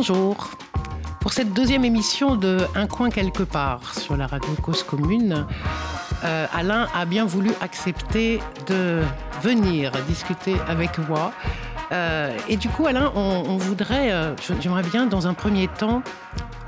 Bonjour. Pour cette deuxième émission de Un coin quelque part sur la radio Cause Commune, euh, Alain a bien voulu accepter de venir discuter avec moi. Euh, et du coup, Alain, on, voudrait, euh, j'aimerais bien dans un premier temps,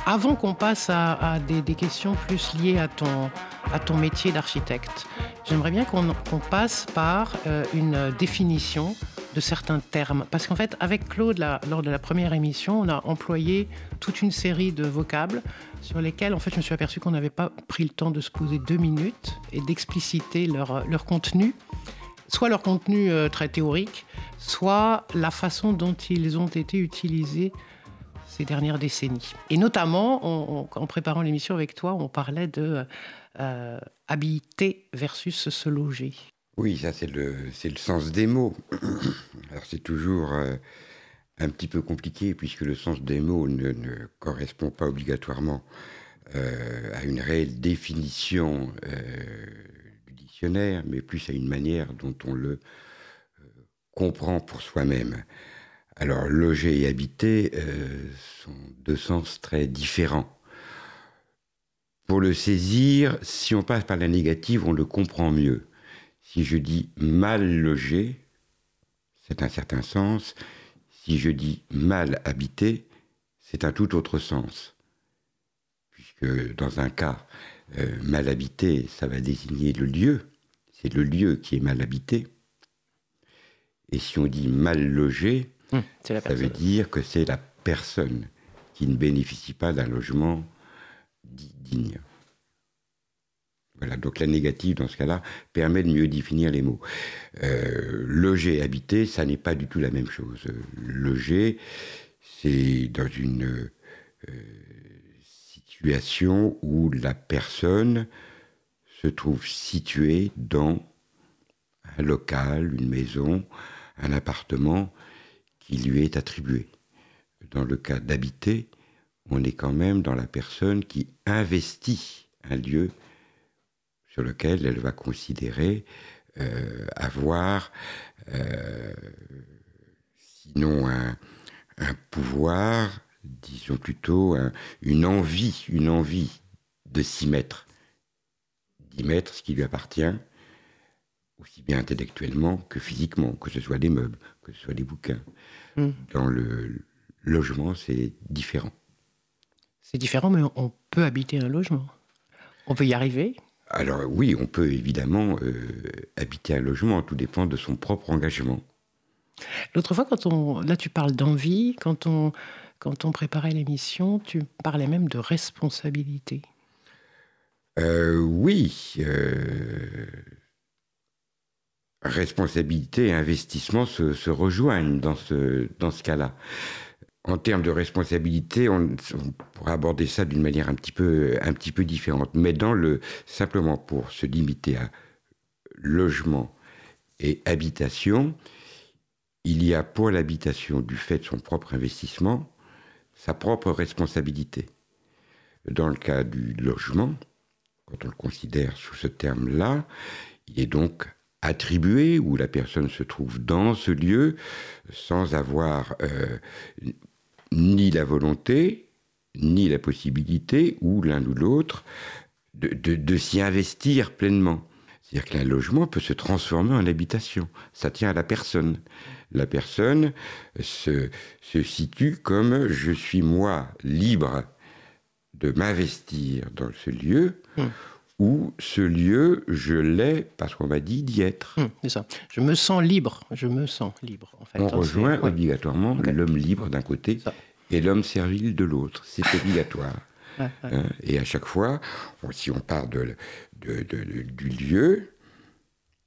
avant qu'on passe à, des, questions plus liées à ton, à ton métier d'architecte, j'aimerais bien qu'on passe par une définition de certains termes. Parce qu'en fait, avec Claude, lors de la première émission, on a employé toute une série de vocables sur lesquels, en fait, je me suis aperçu qu'on n'avait pas pris le temps de se poser deux minutes et d'expliciter leur, leur contenu, soit leur contenu euh, très théorique, soit la façon dont ils ont été utilisés ces dernières décennies. Et notamment, en préparant l'émission avec toi, on parlait de euh, habiter versus se loger. Oui, ça c'est le, sens des mots. Alors c'est toujours euh, un petit peu compliqué puisque le sens des mots ne, correspond pas obligatoirement euh, à une réelle définition euh, du dictionnaire, mais plus à une manière dont on le comprend pour soi-même. Alors loger et habiter sont deux sens très différents. Pour le saisir, si on passe par la négative, on le comprend mieux. Si je dis mal logé, c'est un certain sens. Si je dis mal habité, c'est un tout autre sens. Puisque dans un cas, euh, mal habité, ça va désigner le lieu. C'est le lieu qui est mal habité. Et si on dit mal logé, hum, ça veut dire que c'est la personne qui ne bénéficie pas d'un logement digne. Donc la négative, dans ce cas-là, permet de mieux définir les mots. Euh, loger, habiter, ça n'est pas du tout la même chose. Loger, c'est dans une euh, situation où la personne se trouve située dans un local, une maison, un appartement qui lui est attribué. Dans le cas d'habiter, on est quand même dans la personne qui investit un lieu sur lequel elle va considérer euh, avoir, euh, sinon un, pouvoir, disons plutôt une envie, une envie de s'y mettre, d'y mettre ce qui lui appartient, aussi bien intellectuellement que physiquement, que ce soit des meubles, que ce soit des bouquins. Hmm. Dans le logement, c'est différent. C'est différent, mais on peut habiter un logement. On peut y arriver alors oui, on peut évidemment euh, habiter un logement, tout dépend de son propre engagement. L'autre fois, quand on, là tu parles d'envie, quand on, quand on préparait l'émission, tu parlais même de responsabilité. Euh, oui. Euh, responsabilité et investissement se, se rejoignent dans ce, dans ce cas-là en termes de responsabilité, on, pourrait aborder ça d'une manière un petit peu, un petit peu différente. Mais dans le, simplement pour se limiter à logement et habitation, il y a pour l'habitation, du fait de son propre investissement, sa propre responsabilité. Dans le cas du logement, quand on le considère sous ce terme-là, il est donc attribué, où la personne se trouve dans ce lieu, sans avoir euh, ni la volonté, ni la possibilité, ou l'un ou l'autre, de, s'y investir pleinement. C'est-à-dire qu'un logement peut se transformer en habitation. Ça tient à la personne. La personne se, situe comme je suis moi libre de m'investir dans ce lieu, hmm. Ou ce lieu, je l'ai parce qu'on m'a dit d'y être. Hmm, c'est ça. Je me sens libre. Je me sens libre. En fait. On rejoint obligatoirement l'homme libre d'un côté et l'homme servile de l'autre. C'est obligatoire. Hein, et à chaque fois, si on part de, du lieu,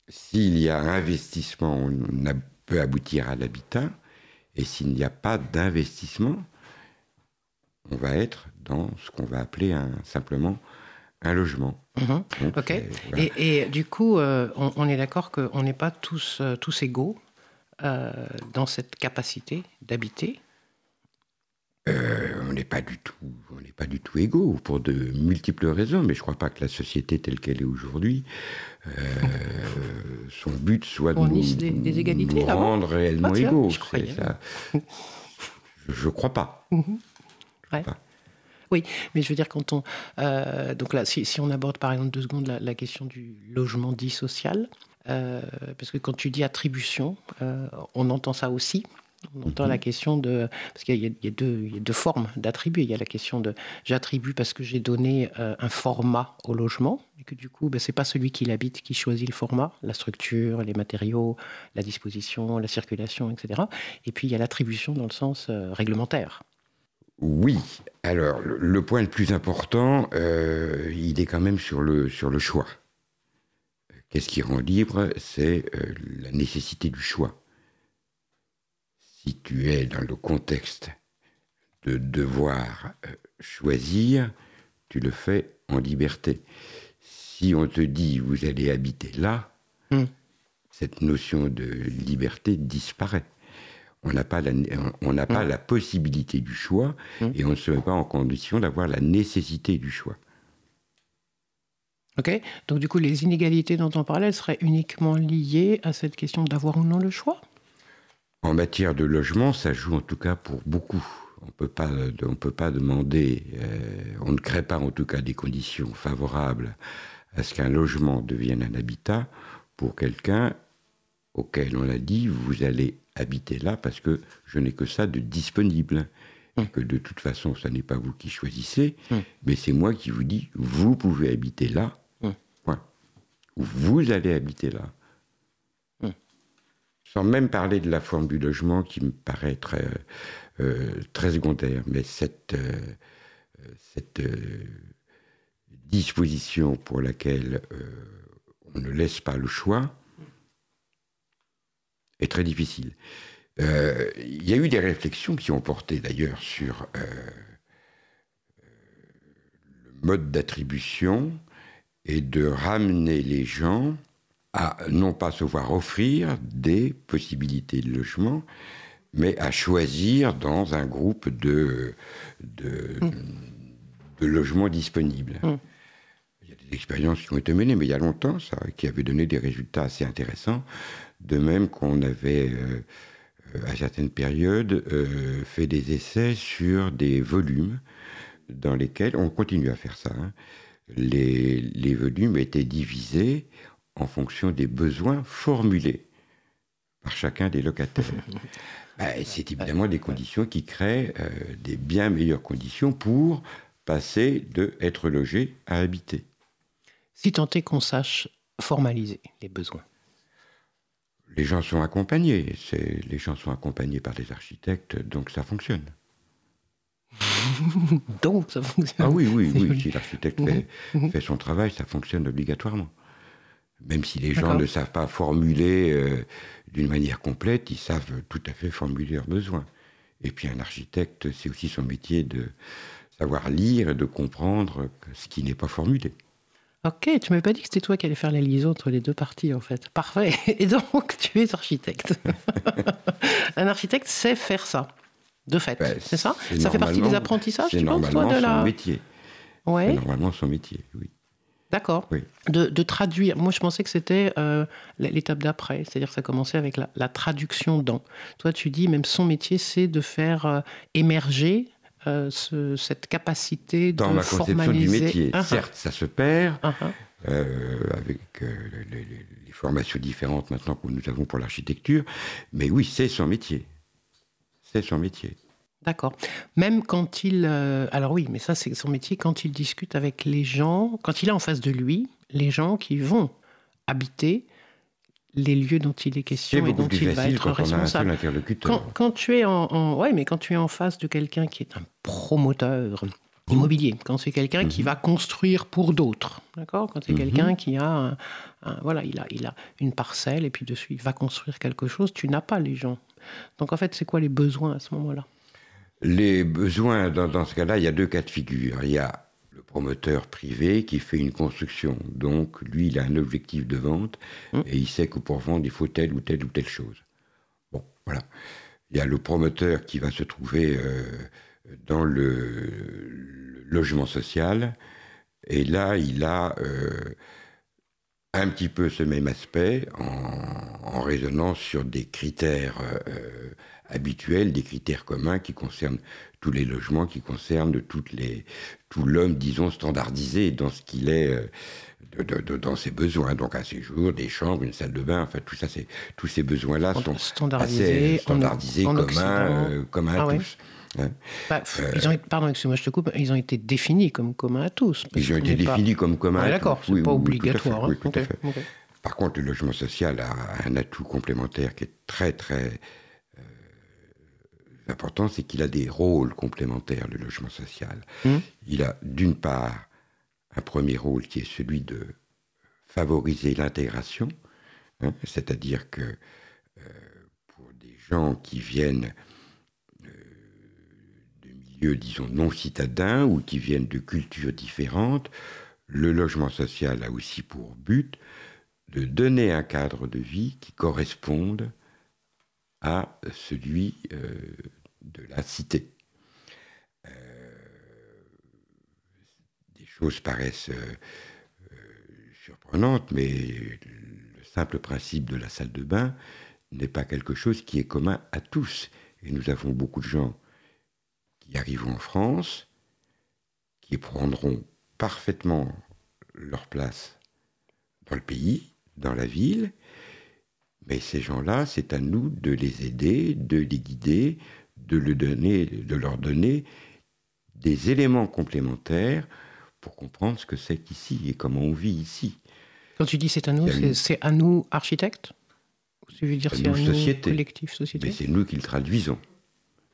s'il y a investissement, on peut aboutir à l'habitat. Et s'il n'y a pas d'investissement, on va être dans ce qu'on va appeler un, simplement un logement. Mhm. ok. Et, du coup, euh, on, est d'accord qu'on n'est pas tous, euh, tous égaux euh, dans cette capacité d'habiter? On n'est pas du tout, on n'est pas du tout égaux pour de multiples raisons, mais je ne crois pas que la société telle qu'elle est aujourd'hui, son but soit de nous, des, égalités, rendre réellement ah, égaux. Je ne crois pas. Mhm. Oui, mais je veux dire, quand on. Euh, donc là, si, on aborde par exemple deux secondes la, question du logement dit social, euh, parce que quand tu dis attribution, euh, on entend ça aussi. On entend la mhm. question de. Parce qu'il y, a deux formes d'attribuer. Il y a la question de j'attribue parce que j'ai donné euh, un format au logement, et que du coup, ben, ce n'est pas celui qui l'habite qui choisit le format, la structure, les matériaux, la disposition, la circulation, etc. Et puis il y a l'attribution dans le sens euh, réglementaire. Oui. Alors, le, point le plus important, euh, il est quand même sur le, sur le choix. Qu'est-ce qui rend libre C'est la nécessité du choix si tu es dans le contexte de devoir euh, choisir, tu le fais en liberté. Si on te dit vous allez habiter là, hmm. cette notion de liberté disparaît. On n'a pas, la, on n'a pas hmm. la possibilité du choix hmm. et on ne se met pas en condition d'avoir la nécessité du choix. Ok, donc du coup les inégalités dont on parlait seraient uniquement liées à cette question d'avoir ou non le choix? En matière de logement, ça joue en tout cas pour beaucoup. On ne peut pas demander, euh, on ne crée pas en tout cas des conditions favorables à ce qu'un logement devienne un habitat pour quelqu'un auquel on a dit vous allez habiter là parce que je n'ai que ça de disponible. Et que de toute façon, ce n'est pas vous qui choisissez, mais c'est moi qui vous dis vous pouvez habiter là, point. Ou vous allez habiter là sans même parler de la forme du logement qui me paraît très, euh, très secondaire. Mais cette, euh, cette euh, disposition pour laquelle on ne laisse pas le choix est très difficile. Il y a eu des réflexions qui ont porté d'ailleurs sur le mode d'attribution et de ramener les gens à non pas se voir offrir des possibilités de logement, mais à choisir dans un groupe de, de, mm. logements disponibles. Mm. Expériences qui ont été menées, mais il y a longtemps, ça, qui avaient donné des résultats assez intéressants. De même qu'on avait, euh, à certaines périodes, euh, fait des essais sur des volumes dans lesquels, on continue à faire ça, hein. les, les volumes étaient divisés en fonction des besoins formulés par chacun des locataires. Ben, c'est évidemment des conditions qui créent euh, des bien meilleures conditions pour passer de être logé à habiter. Si tant est qu'on sache formaliser les besoins. Les gens sont accompagnés, les gens sont accompagnés par des architectes, donc ça fonctionne. donc ça fonctionne. Ah oui, oui, oui. Si l'architecte fait, mhm. fait son travail, ça fonctionne obligatoirement. Même si les gens ne savent pas formuler euh, d'une manière complète, ils savent tout à fait formuler leurs besoins. Et puis un architecte, c'est aussi son métier de savoir lire et de comprendre ce qui n'est pas formulé. Ok, tu m'avais pas dit que c'était toi qui allais faire la liaison entre les deux parties en fait. Parfait. Et donc tu es architecte. un architecte sait faire ça, de fait. Ben, c'est ça? Ça fait partie des apprentissages, tu penses, toi, de la... son métier. Ouais. C'est normalement son métier, oui. D'accord. De, traduire. Moi, je pensais que c'était euh, l'étape d'après, c'est-à-dire que ça commençait avec la, traduction dans. Toi, tu dis même son métier, c'est de faire euh, émerger euh, cette capacité dans de la conception du métier. Certes, ça se perd. Uh-huh. avec les, formations différentes maintenant que nous avons pour l'architecture. Mais oui, c'est son métier. C'est son métier. D'accord. Même quand il... Euh, alors oui, mais ça c'est son métier, quand il discute avec les gens, quand il est en face de lui, les gens qui vont habiter les lieux dont il est question et dont il va être responsable. Quand, tu es en, ouais, mais quand tu es en face de quelqu'un qui est un promoteur immobilier, quand c'est quelqu'un qui mhm. va construire pour d'autres, d'accord? Quand c'est mhm. quelqu'un qui a, voilà, il a, il a une parcelle et puis dessus il va construire quelque chose, tu n'as pas les gens. Donc en fait, c'est quoi les besoins à ce moment-là? Les besoins, dans, ce cas-là, il y a deux cas de figure. Il y a promoteur privé qui fait une construction. Donc, lui, il a un objectif de vente mmh. et il sait que pour vendre, il faut telle ou telle ou telle chose. Bon, voilà. Il y a le promoteur qui va se trouver euh, dans le, logement social. Et là, il a euh, un petit peu ce même aspect en, en raisonnant sur des critères euh, habituels, des critères communs qui concernent tous les logements, qui concernent toutes les, tout l'homme, disons, standardisé dans ce qu'il est, euh, dans ses besoins. Donc un séjour, des chambres, une salle de bain, enfin tout ça, c'est tous ces besoins-là sont standardisés, assez standardisés, communs, euh, communs à ah tous. Hein. Bah, ils ont, pardon, excuse-moi, je te coupe. Ils ont été définis comme communs à tous. Ils ont été définis comme communs à tous. D'accord, c'est pas obligatoire. Oui, tout à fait. Par contre, le logement social a un atout complémentaire qui est très, très euh, important, c'est qu'il a des rôles complémentaires, le logement social. Mmh. Il a, d'une part, un premier rôle qui est celui de favoriser l'intégration, hein, c'est-à-dire que euh, pour des gens qui viennent euh, de milieux, disons, non citadins ou qui viennent de cultures différentes, le logement social a aussi pour but de donner un cadre de vie qui corresponde à celui euh, de la cité. Euh, des choses paraissent euh, surprenantes, mais le simple principe de la salle de bain n'est pas quelque chose qui est commun à tous. Et nous avons beaucoup de gens qui arrivent en France, qui prendront parfaitement leur place dans le pays, dans la ville. Mais ces gens-là, c'est à nous de les aider, de les guider, de, le donner, de leur donner des éléments complémentaires pour comprendre ce que c'est qu'ici et comment on vit ici. Quand tu dis c'est à nous, c'est à nous architectes Tu veux dire c'est à nous, société. collectif, société Mais c'est nous qui le traduisons.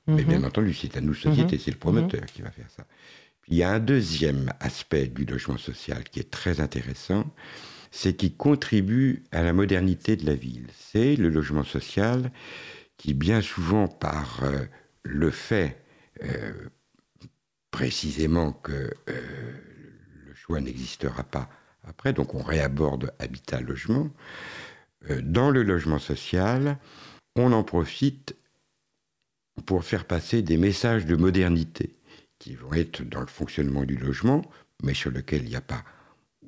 Mais bien mhm. entendu, c'est à nous société, mhm. c'est le promoteur mhm. qui va faire ça. Puis, il y a un deuxième aspect du logement social qui est très intéressant, c'est qui contribue à la modernité de la ville. C'est le logement social qui, bien souvent, par euh, le fait euh, précisément que euh, le choix n'existera pas après, donc on réaborde habitat-logement, dans le logement social, on en profite pour faire passer des messages de modernité qui vont être dans le fonctionnement du logement, mais sur lequel il n'y a pas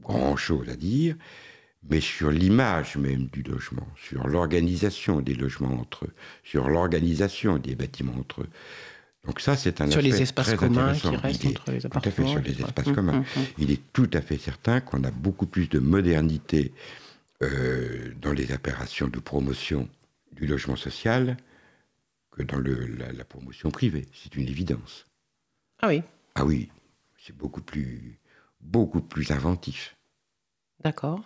grand-chose à dire, mais sur l'image même du logement, sur l'organisation des logements entre eux, sur l'organisation des bâtiments entre eux. Donc ça, c'est un sur les espaces communs qui restent entre les appartements. Tout à fait, sur les espaces communs. Hum, hum. Il est tout à fait certain qu'on a beaucoup plus de modernité euh, dans les opérations de promotion du logement social que dans le, la, la promotion privée. C'est une évidence. Ah oui Ah oui, c'est beaucoup plus beaucoup plus inventif. D'accord.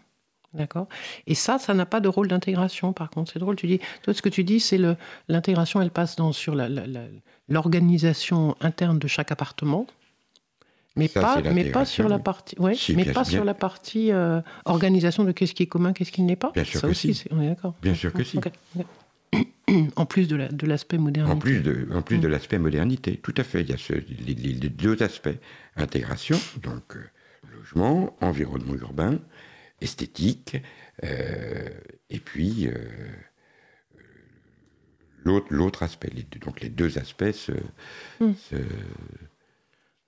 D'accord. Et ça, ça n'a pas de rôle d'intégration, par contre. C'est drôle, tu dis. Toi, ce que tu dis, c'est l'intégration, elle passe dans, sur l'organisation interne de chaque appartement. Mais pas, mais pas sur la partie, ouais, mais pas sur la partie euh, organisation de qu'est-ce qui est commun, qu'est-ce qui n'est pas. Bien sûr ça que aussi, si. on est d'accord. Bien sûr que si. En plus de l'aspect modernité. En plus de, en plus de mm. l'aspect modernité, tout à fait. Il y a ce, les, deux aspects intégration, donc euh, logement, environnement urbain, esthétique, euh, et puis euh, l'autre aspect. donc les deux aspects hmm.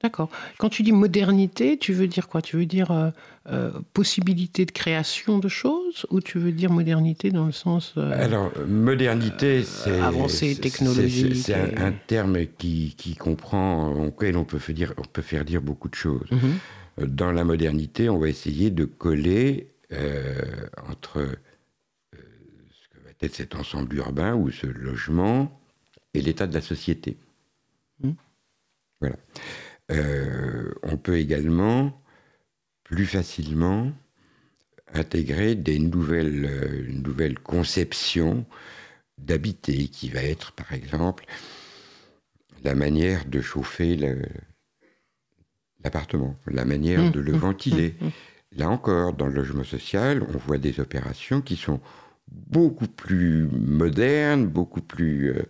D'accord. Quand tu dis modernité, tu veux dire quoi? Tu veux dire euh, possibilité de création de choses ou tu veux dire modernité dans le sens. Alors, modernité, c'est. Avancée technologique. C'est un, terme qui, qui, comprend, auquel on peut, faire dire, on peut faire dire beaucoup de choses. Mhm dans la modernité, on va essayer de coller euh, entre euh, ce que va être cet ensemble urbain ou ce logement et l'état de la société. Mmh. Voilà. Euh, on peut également plus facilement intégrer des nouvelles, nouvelles conceptions d'habiter, qui va être par exemple la manière de chauffer le, l'appartement, la manière mmh, de le mmh, ventiler. Mmh, Là encore, dans le logement social, on voit des opérations qui sont beaucoup plus modernes, beaucoup plus, euh,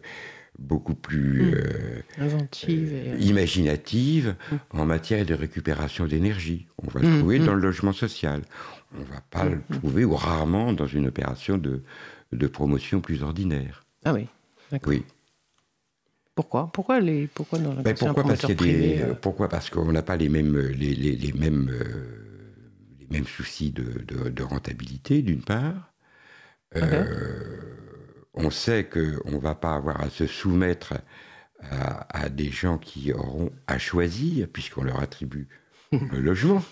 beaucoup plus euh, inventives, euh, imaginatives en matière de récupération d'énergie. On va le trouver dans le logement social. On ne va pas le trouver, ou rarement, dans une opération de, de promotion plus ordinaire. Ah oui, d'accord. Oui. Pourquoi? Pourquoi les pourquoi dans ben pourquoi parce euh pourquoi parce qu'on n'a pas les mêmes les, les, les mêmes euh, les mêmes soucis de, de, rentabilité d'une part. Euh, on sait qu'on ne va pas avoir à se soumettre à, des gens qui auront à choisir, puisqu'on leur attribue le logement.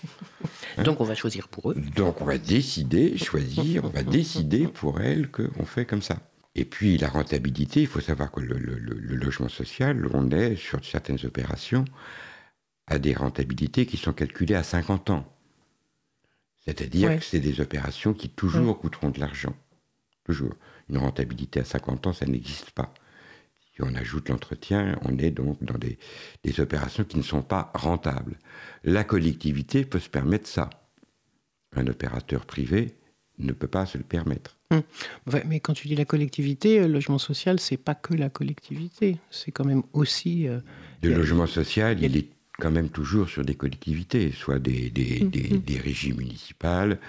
Donc on va choisir pour eux. Donc on va décider, choisir, on va décider pour elles qu'on fait comme ça. Et puis la rentabilité, il faut savoir que le, logement social, on est sur certaines opérations à des rentabilités qui sont calculées à 50 ans. C'est-à-dire que c'est des opérations qui toujours coûteront de l'argent. Toujours. Une rentabilité à 50 ans, ça n'existe pas. Si on ajoute l'entretien, on est donc dans des, opérations qui ne sont pas rentables. La collectivité peut se permettre ça. Un opérateur privé ne peut pas se le permettre. Hum. mais quand tu dis la collectivité, le logement social, c'est pas que la collectivité, c'est quand même aussi. Euh, le logement social, il est quand même toujours sur des collectivités, soit des, des, mm, des, des régies municipales,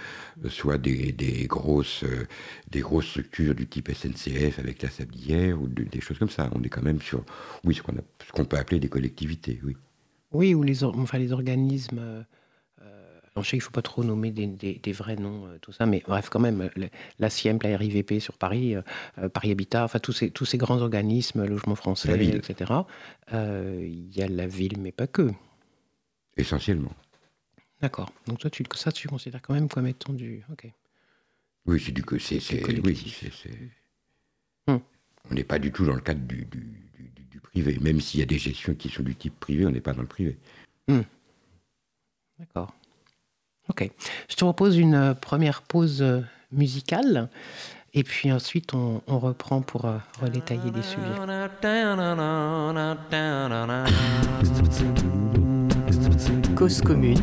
euh, soit des, grosses, euh, des grosses structures du type SNCF avec la sablière ou des choses comme ça. On est quand même sur, oui, ce qu'on, qu'on peut appeler des collectivités, oui. Oui, ou les, enfin, les organismes. Euh, je sais qu'il ne faut pas trop nommer des, des, vrais noms, tout ça, mais bref, quand même, la CIEM, la RIVP sur Paris, Paris Habitat, enfin tous ces, tous ces grands organismes, Logement français, etc. Il y a la ville, mais pas que essentiellement. D'accord. Donc toi, tu, ça, tu considères quand même comme étant du... Ok. Oui, c'est du... C'est, oui, hum. On n'est pas du tout dans le cadre du, du, privé. Même s'il y a des gestions qui sont du type privé, on n'est pas dans le privé. Hum. D'accord. Ok. Je te propose une euh, première pause euh, musicale. Et puis ensuite, on, on reprend pour euh, redétailler des sujets. Cause commune.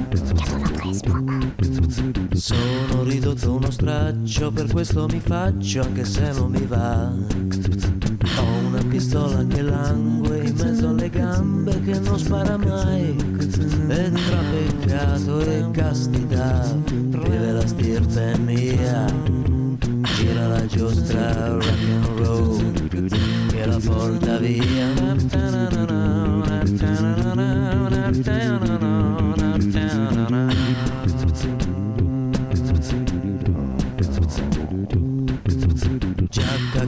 Sono ridotto uno straccio, per questo mi faccio anche se non mi va. Ho una pistola che langue in mezzo alle gambe che non spara mai. E tra peccato e castità vive la stirpe mia. Gira la giostra rock and roll che la porta via.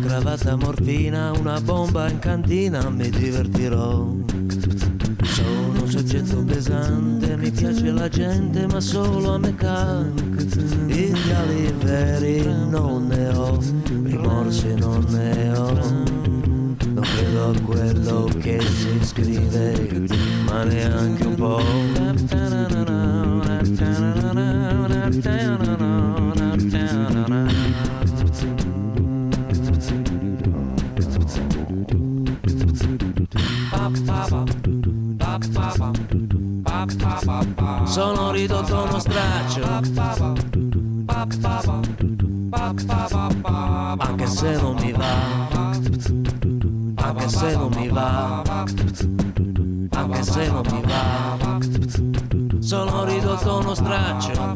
Cravatta, morfina, una bomba in cantina, mi divertirò. Sono un soggetto pesante, mi piace la gente, ma solo a metà. Ideali veri non ne ho, rimorsi non ne ho. Non credo a quello che si scrive, ma neanche un po'. Sono ridotto uno straccio Anche se non mi va Anche se non mi va Anche se non mi va. Sono ridotto uno straccio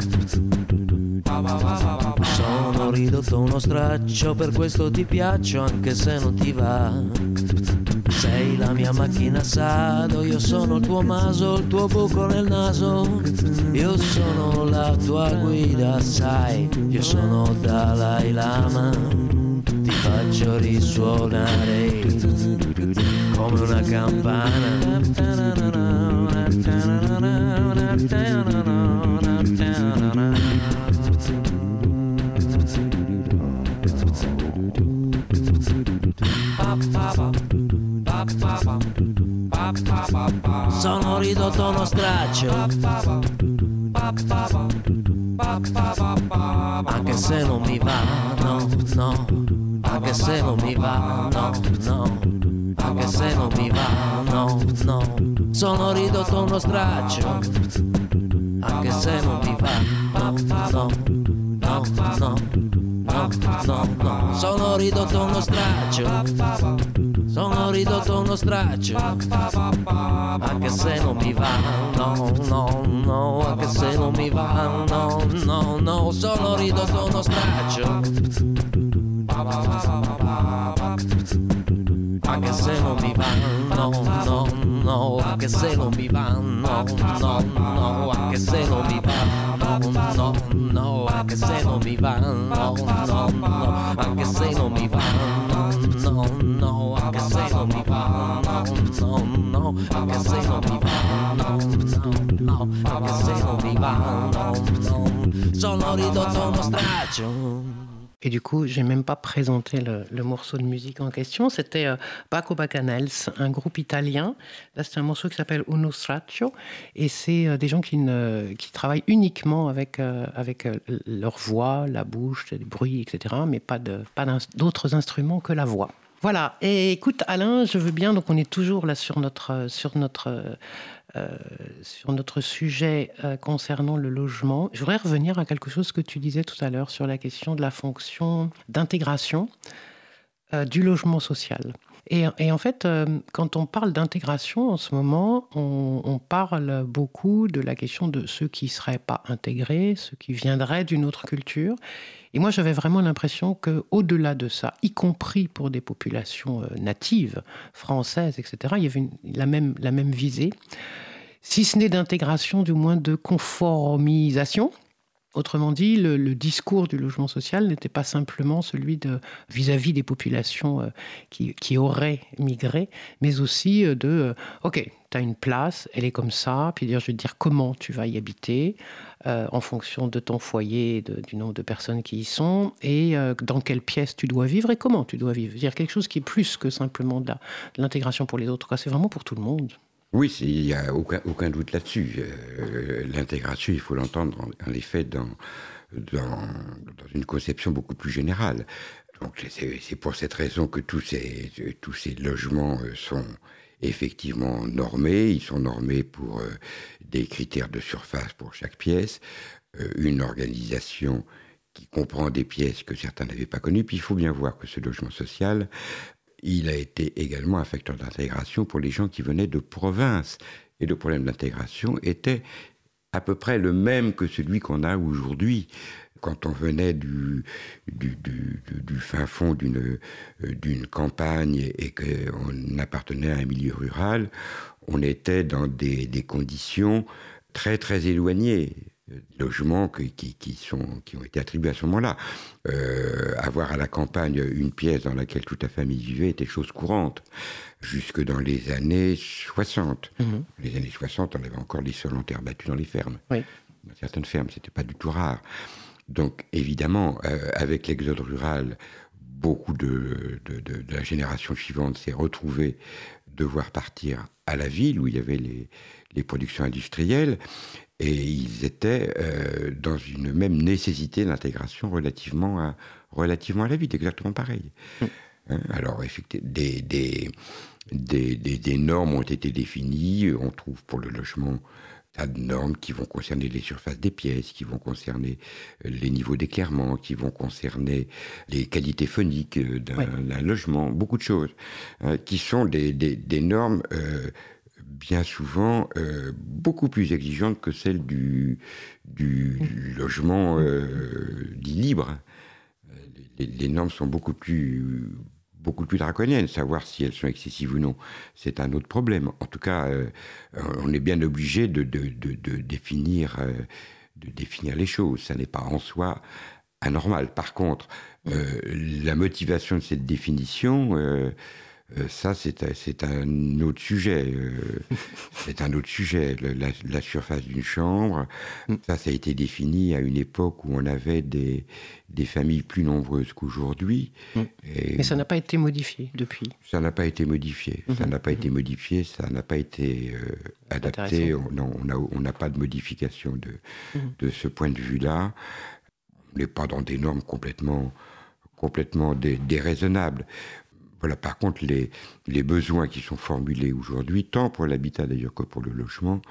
Sono ridotto uno straccio Per questo ti piaccio anche se non ti va sei la mia macchina sado, io sono il tuo maso, il tuo buco nel naso. Io sono la tua guida, sai, io sono Dalai Lama. Ti faccio risuonare come una campana. Sono ridotto uno straccio. Anche se non mi va, no, no. Anche se non mi va, no, no. Anche se non mi va, no, no. Sono ridotto uno straccio. Anche se non mi va, no, no. No, no, no, no, no Sono ridotto uno straccio sono ridotto uno straccio Anche se non mi va No, no, no Anche se non mi va No, no, no Sono ridotto uno straccio Anche se non mi va No, no, no Anche se non mi va No, no, no Anche se non mi va Et du coup, j'ai même pas présenté le, le, morceau de musique en question. C'était euh, Baco Bacanels, un groupe italien. Là, c'est un morceau qui s'appelle Uno Straccio. Et c'est euh, des gens qui, ne, qui travaillent uniquement avec, euh, avec euh, leur voix, la bouche, les bruits, etc. Mais pas d'autres pas instruments que la voix. Voilà. Et écoute, Alain, je veux bien. Donc, on est toujours là sur notre, sur notre euh, sur notre sujet euh, concernant le logement. Je voudrais revenir à quelque chose que tu disais tout à l'heure sur la question de la fonction d'intégration euh, du logement social. Et, et, en fait, quand on parle d'intégration en ce moment, on, on, parle beaucoup de la question de ceux qui ne seraient pas intégrés, ceux qui viendraient d'une autre culture. Et moi, j'avais vraiment l'impression qu'au-delà de ça, y compris pour des populations natives, françaises, etc., il y avait la, même, la même visée si ce n'est d'intégration, du moins de conformisation. Autrement dit, le, discours du logement social n'était pas simplement celui de vis-à-vis -vis des populations euh, qui, auraient migré, mais aussi euh, de euh, OK, tu as une place, elle est comme ça, puis dire, je vais te dire comment tu vas y habiter en fonction de ton foyer, du nombre de personnes qui y sont, et dans quelle pièce tu dois vivre et comment tu dois vivre. Dire quelque chose qui est plus que simplement de l'intégration pour les autres. C'est vraiment pour tout le monde. Oui, il n'y a aucun, doute là-dessus. Euh, L'intégration, il faut l'entendre en, effet dans, dans, une conception beaucoup plus générale. Donc c'est pour cette raison que tous ces, tous ces logements euh, sont effectivement normés. Ils sont normés pour euh, des critères de surface pour chaque pièce, une organisation qui comprend des pièces que certains n'avaient pas connues. Puis il faut bien voir que ce logement social il a été également un facteur d'intégration pour les gens qui venaient de province. Et le problème d'intégration était à peu près le même que celui qu'on a aujourd'hui. Quand on venait du, fin fond d'une campagne et qu'on appartenait à un milieu rural, on était dans des conditions très très éloignées logements qui, qui, qui, sont, qui ont été attribués à ce moment-là. Euh, avoir à la campagne une pièce dans laquelle toute la famille vivait était chose courante, jusque dans les années 60. Mm -hmm. Les années 60, on avait encore des sols en terre battus dans les fermes. Oui. Dans certaines fermes, c'était pas du tout rare. Donc, évidemment, euh, avec l'exode rural, beaucoup de, de, de, de la génération suivante s'est retrouvée devoir partir à la ville où il y avait les, les productions industrielles et ils étaient euh, dans une même nécessité d'intégration relativement à, relativement à la vie, exactement pareil. Mmh. Hein, alors, effectivement, des, des, des, des, normes ont été définies. On trouve pour le logement tas de normes qui vont concerner les surfaces des pièces, qui vont concerner euh, les niveaux d'éclairement, qui vont concerner les qualités phoniques euh, d'un ouais. logement, beaucoup de choses, hein, qui sont des, des, des normes euh, bien souvent euh, beaucoup plus exigeante que celle du, du, du logement euh, dit libre. Les, les, normes sont beaucoup plus, beaucoup plus draconiennes. Savoir si elles sont excessives ou non, c'est un autre problème. En tout cas, euh, on est bien obligé de, de, de, de définir, euh, de définir les choses. Ça n'est pas en soi anormal. Par contre, euh, la motivation de cette définition euh, ça, c'est un autre sujet. Euh, c'est un autre sujet. La, la surface d'une chambre, mm. ça, ça a été défini à une époque où on avait des, des familles plus nombreuses qu'aujourd'hui. Mm. Mais ça n'a pas été modifié depuis. Ça n'a pas été modifié. Ça n'a pas été modifié. Ça n'a pas été euh, adapté. On n'a on a pas de modification de, -hmm. de ce point de vue-là. On n'est pas dans des normes complètement complètement dé déraisonnables. Voilà, par contre, les, les besoins qui sont formulés aujourd'hui, tant pour l'habitat d'ailleurs que pour le logement,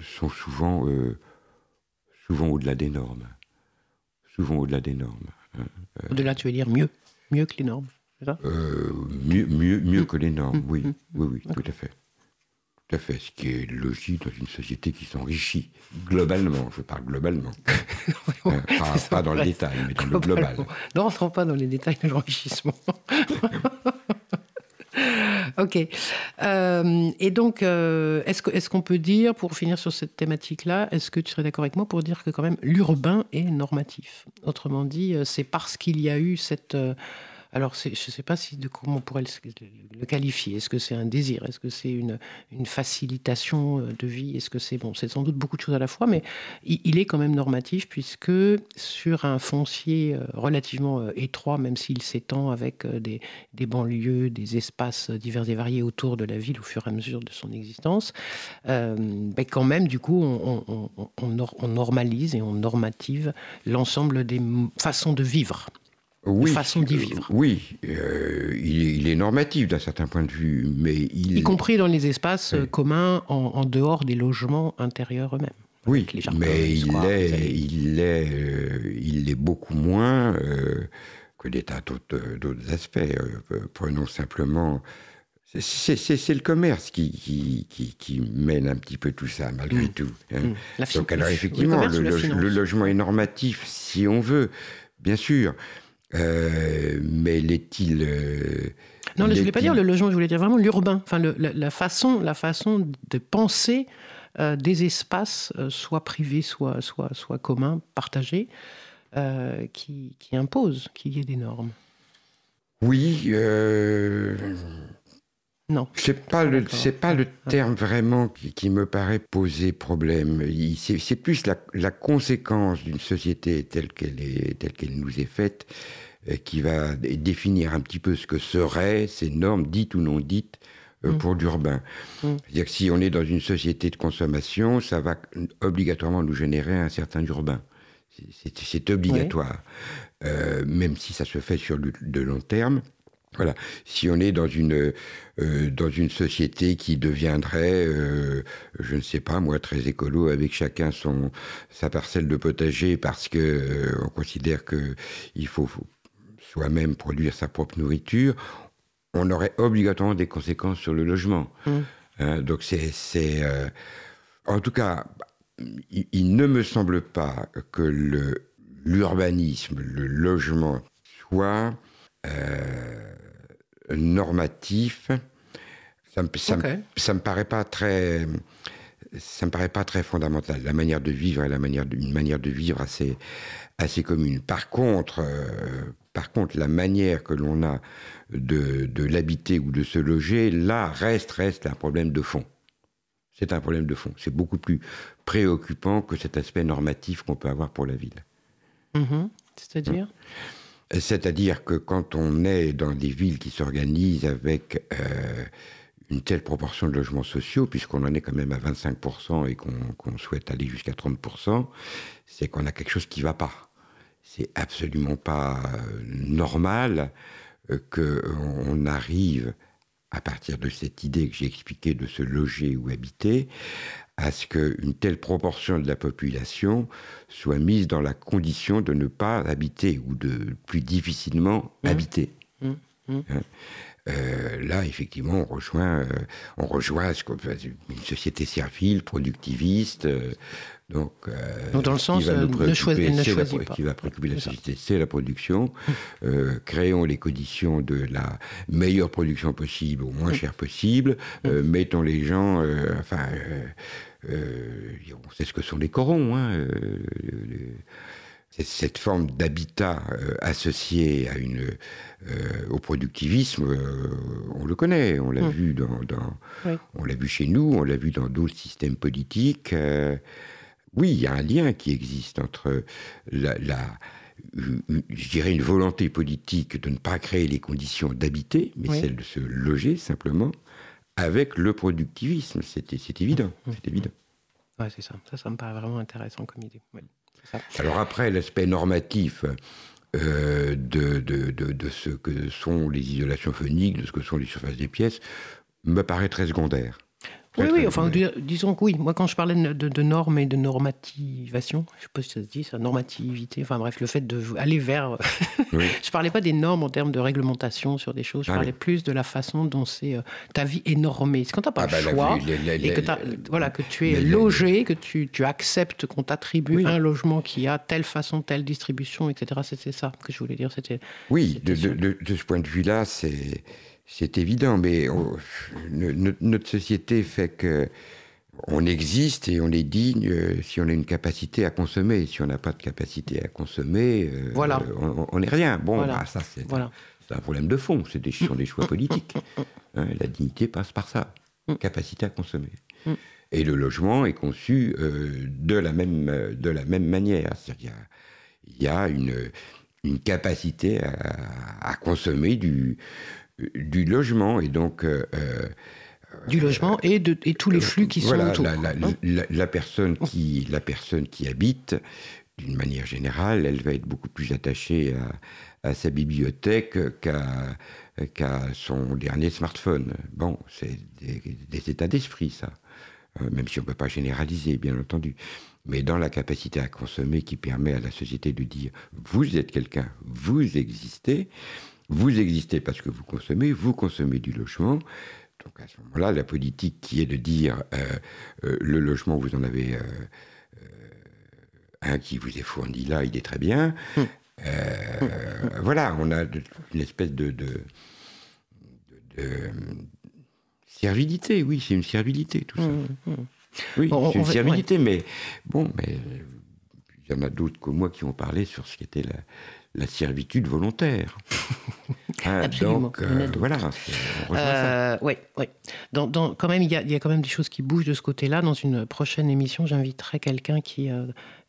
sont souvent, euh, souvent au-delà des normes. Souvent au-delà des normes. Hein. Au-delà, tu veux dire mieux Mieux que les normes, c'est ça? euh, Mieux, mieux, mieux mmh. que les normes, oui. Mmh. Oui, oui, okay. tout à fait. Tout à fait. Ce qui est logique dans une société qui s'enrichit globalement. Je parle globalement. hein, pas, pas dans le détail, mais dans le global. Ne rentrons pas dans les détails de l'enrichissement. ok. Euh, et donc, euh, est-ce qu'on est qu peut dire, pour finir sur cette thématique-là, est-ce que tu serais d'accord avec moi pour dire que quand même l'urbain est normatif? Autrement dit, euh, c'est parce qu'il y a eu cette... Alors, je ne sais pas si de comment on pourrait le, qualifier. Est-ce que c'est un désir? Est-ce que c'est une, facilitation euh, de vie? Est-ce que c'est bon C'est sans doute beaucoup de choses à la fois, mais il, est quand même normatif puisque sur un foncier euh, relativement euh, étroit, même s'il s'étend avec des, banlieues, des espaces divers et variés autour de la ville au fur et à mesure de son existence, ben quand même, du coup, on normalise et on normative l'ensemble des façons de vivre oui, façon d'y vivre. oui, euh, il, est normatif d'un certain point de vue, mais il... Y compris dans les espaces communs en, dehors des logements intérieurs eux-mêmes. Oui, mais il est, il, est, euh, il est beaucoup moins euh, que des tas d'autres aspects. prenons simplement... C'est le commerce qui, qui, qui, mène un petit peu tout ça, malgré mm. tout. Hein. Mm. Donc alors effectivement, le logement est normatif, si on veut, bien sûr. Euh, mais l'est-il. Euh, non, je ne voulais pas dire le logement, je voulais dire vraiment l'urbain. Enfin, la, façon, la façon de penser euh, des espaces, soit privés, soit, soit, soit communs, partagés, qui, qui impose qu'il y ait des normes. Oui, non. C'est pas le c'est pas le terme vraiment qui, me paraît poser problème. C'est plus la, la conséquence d'une société telle qu'elle est telle qu'elle nous est faite qui va définir un petit peu ce que seraient ces normes dites ou non dites euh, mm. pour l'urbain. Mm. C'est-à-dire que si on est dans une société de consommation, ça va obligatoirement nous générer un certain urbain. C'est obligatoire, euh, même si ça se fait sur le, de long terme. Voilà. Si on est dans une euh, dans une société qui deviendrait, euh, je ne sais pas moi, très écolo, avec chacun son sa parcelle de potager parce que euh, on considère que il faut, soi-même produire sa propre nourriture, on aurait obligatoirement des conséquences sur le logement. Mmh. Hein, donc c'est c'est en tout cas, il, il, ne me semble pas que l'urbanisme, le logement soit normatif, ça me, ça, me, paraît pas très, ça me paraît pas très fondamental. La manière de vivre est la manière une manière de vivre assez, assez commune. Par contre, euh, par contre, la manière que l'on a de, de l'habiter ou de se loger, là reste, reste un problème de fond. C'est un problème de fond. C'est beaucoup plus préoccupant que cet aspect normatif qu'on peut avoir pour la ville. Mm-hmm. C'est-à-dire? C'est-à-dire que quand on est dans des villes qui s'organisent avec euh, une telle proportion de logements sociaux, puisqu'on en est quand même à 25% et qu'on souhaite aller jusqu'à 30%, c'est qu'on a quelque chose qui ne va pas. C'est absolument pas euh, normal euh, qu'on arrive, à partir de cette idée que j'ai expliquée de se loger ou habiter, à ce qu'une telle proportion de la population soit mise dans la condition de ne pas habiter ou de plus difficilement mmh. habiter. Mmh. Mmh. Hein. Euh, là, effectivement, on rejoint, euh, on rejoint ce une société servile, productiviste. Euh, donc, dans le sens, ne, ne choisit pas. Qui va préoccuper la société, c'est la production. créons les conditions de la meilleure production possible au moins cher possible. mettons les gens, enfin euh, on sait ce que sont les corons. Hein, euh, cette forme d'habitat euh, associé à une, au productivisme, on le connaît, on l'a mm. vu dans, on l'a vu chez nous, on l'a vu dans d'autres systèmes politiques. Oui, il y a un lien qui existe entre la, je dirais une volonté politique de ne pas créer les conditions d'habiter, mais celle de se loger simplement, avec le productivisme. C'est évident. Mmh. C'est évident. Ouais, c'est ça. ça. Ça me paraît vraiment intéressant comme idée. Alors après, l'aspect normatif euh, de, de, de, de, ce que sont les isolations phoniques, de ce que sont les surfaces des pièces, me paraît très secondaire. Oui, oui, enfin, disons que oui. Moi, quand je parlais de, normes et de normativation, je ne sais pas si ça se dit, ça, normativité, enfin bref, le fait d'aller vers. je ne parlais pas des normes en termes de réglementation sur des choses, je ah parlais plus de la façon dont c'est euh, ta vie est normée. C'est quand tu n'as pas ah le bah, choix et que, voilà, que tu es logé, que tu, tu acceptes qu'on t'attribue un logement qui a telle façon, telle distribution, etc. C'est ça que je voulais dire. C'était. Oui, de, de ce point de vue-là, c'est c'est évident, mais notre société fait que on existe et on est digne euh, si on a une capacité à consommer. Si on n'a pas de capacité à consommer, euh, on n'est rien. Bon, bah, ça, C'est un problème de fond, c'est des, ce sont des choix politiques. Hein, la dignité passe par ça, capacité à consommer. Et le logement est conçu euh, de, la même, de la même manière. C'est-à-dire qu'il y a, une, une capacité à, consommer du, du logement. Et donc. Euh, euh, du logement et de et tous les flux qui sont autour. La, la, la, personne qui, la personne qui habite, d'une manière générale, elle va être beaucoup plus attachée à, à sa bibliothèque qu'à son dernier smartphone. Bon, c'est des, des états d'esprit, ça. Euh, même si on ne peut pas généraliser, bien entendu. Mais dans la capacité à consommer qui permet à la société de dire vous êtes quelqu'un, vous existez, vous existez parce que vous consommez, vous consommez du logement. Donc à ce moment-là, la politique qui est de dire euh, euh, le logement, vous en avez un qui vous est fourni là, il est très bien. Hum. Voilà, on a une espèce de, de, de Servilité, oui, c'est une servilité, tout ça. Mmh, mmh. Oui, c'est une servilité, mais bon, mais il y en a d'autres que moi qui ont parlé sur ce qu'était la, la servitude volontaire. Hein, Absolument. Donc, euh, voilà, euh, Oui. Dans, quand même, il y, a, il y, a, quand même des choses qui bougent de ce côté-là. Dans une prochaine émission, j'inviterai quelqu'un qui, euh,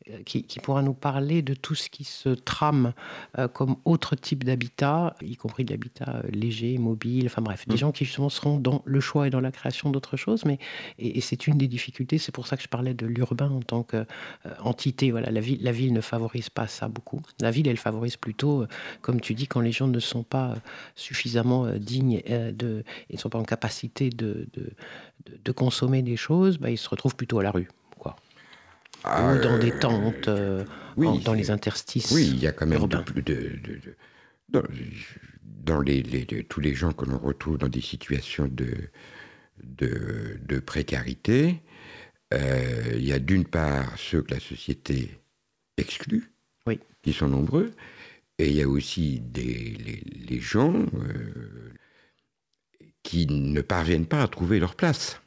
euh, qui, pourra nous parler de tout ce qui se trame euh, comme autre type d'habitat, y compris de l'habitat euh, léger, mobile, enfin bref, des mm. gens qui justement seront dans le choix et dans la création d'autres choses. Mais, et, c'est une des difficultés, c'est pour ça que je parlais de l'urbain en tant qu'entité. Voilà, la, ville, la ville ne favorise pas ça beaucoup. La ville, elle favorise plutôt, comme tu dis, quand les gens ne sont pas suffisamment dignes de, et ne sont pas en capacité de, de, de consommer des choses, bah, ils se retrouvent plutôt à la rue ou dans des tentes, euh, dans les interstices. Oui, il y a quand même de, dans, les, tous les gens que l'on retrouve dans des situations de, de, précarité, euh, il y a d'une part ceux que la société exclut, oui. qui sont nombreux, et il y a aussi des, les, gens euh, qui ne parviennent pas à trouver leur place,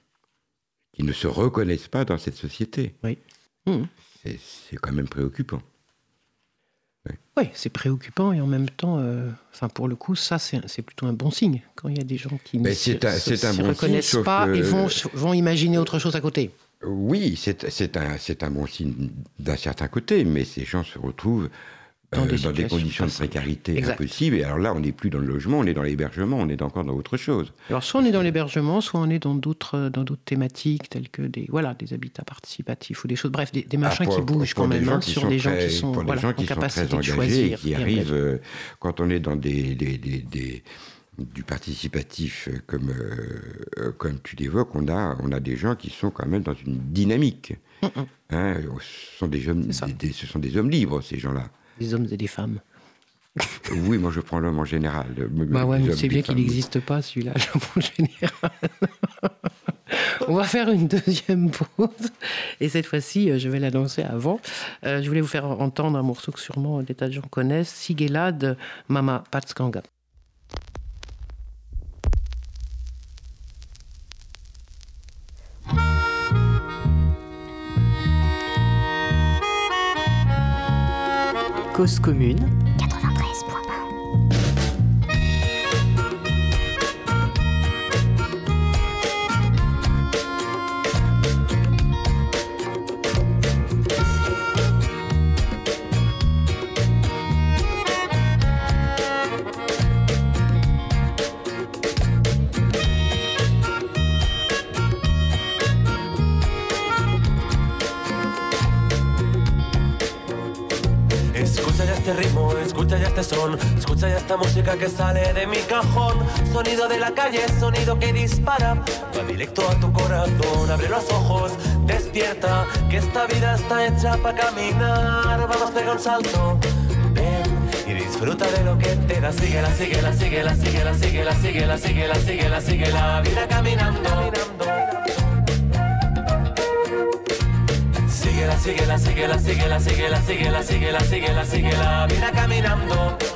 qui ne se reconnaissent pas dans cette société. Oui. Hmm. C'est quand même préoccupant. Oui, c'est préoccupant et en même temps, euh, pour le coup, ça c'est plutôt un bon signe quand il y a des gens qui ne se, reconnaissent pas et vont, vont imaginer autre chose à côté. Oui, c'est un, un bon signe d'un certain côté, mais ces gens se retrouvent dans, euh, des, conditions de précarité impossibles. Et alors là, on n'est plus dans le logement, on est dans l'hébergement, on est encore dans autre chose. Alors soit on est dans l'hébergement, soit on est dans d'autres dans d'autres thématiques telles que des voilà des habitats participatifs ou des choses, bref, des, des ah, machins qui bougent quand même hein, sur des gens qui sont pour voilà, gens qui sont très engagés et qui arrivent euh, quand on est dans des, des, des du participatif euh, comme, comme tu l'évoques, on a, on a des gens qui sont quand même dans une dynamique. Hein, ce, sont des hommes, ce sont des hommes libres, ces gens-là des hommes et des femmes. oui, moi je prends l'homme en général. Bah ouais, c'est bien qu'il n'existe pas celui-là, l'homme en général. On va faire une deuxième pause. Et cette fois-ci, euh, je vais l'annoncer avant. Euh, je voulais vous faire entendre un morceau que sûrement des tas de gens connaissent Sigela de Mama Patskanga. Cause commune Escucha ya esta música que sale de mi cajón. Sonido de la calle, sonido que dispara. Va directo a tu corazón. Abre los ojos, despierta. Que esta vida está hecha para caminar. Vamos, pega un salto. Ven y disfruta de lo que te da. Síguela, síguela, síguela, síguela, síguela, síguela, síguela, síguela, sigue la vida caminando. síguela, síguela, síguela, síguela, síguela, síguela, síguela, síguela, síguela, síguela, síguela, síguela, síguela, síguela, síguela, síguela, síguela, síguela,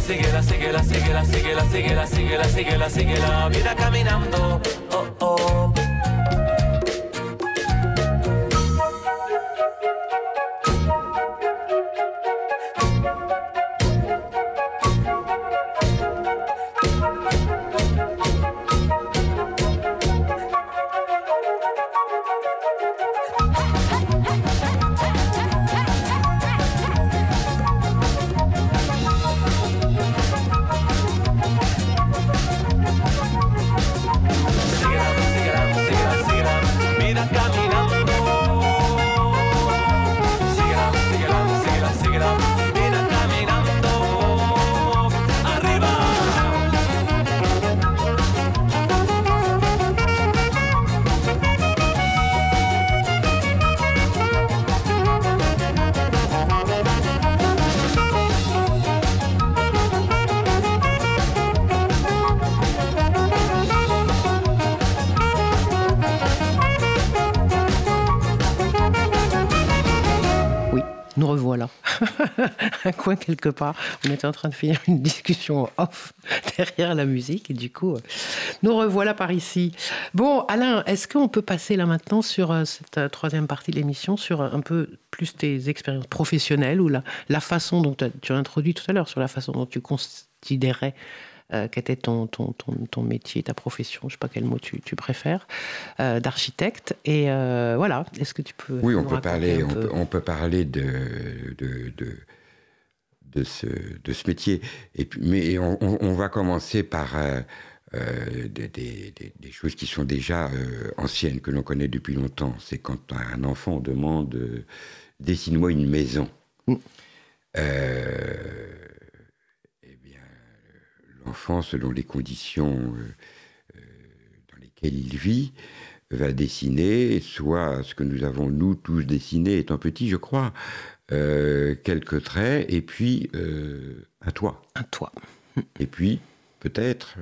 síguela, sigue la, sigue la, sigue la, sigue la, vida caminando. Coin quelque part. On était en train de finir une discussion off derrière la musique et du coup, euh, nous revoilà par ici. Bon, Alain, est-ce qu'on peut passer là maintenant sur euh, cette euh, troisième partie de l'émission, sur un peu plus tes expériences professionnelles ou la, la façon dont tu as introduit tout à l'heure, sur la façon dont tu considérais euh, qu'était ton, ton, ton, métier, ta profession, je ne sais pas quel mot tu, tu préfères, d'architecte. Et voilà, est-ce que tu peux... Oui, on peut, parler, on peut, on, peut, parler de, de, de, de ce, de ce métier. Et puis, mais on, on, va commencer par euh, euh, des, des, des, choses qui sont déjà euh, anciennes, que l'on connaît depuis longtemps. C'est quand un enfant demande dessine-moi une maison. Mm. eh bien, l'enfant, selon les conditions dans lesquelles il vit, va dessiner soit ce que nous avons nous tous dessiné étant petits, je crois, euh, quelques traits, et puis euh, un toit. Un toit. Et puis, peut-être,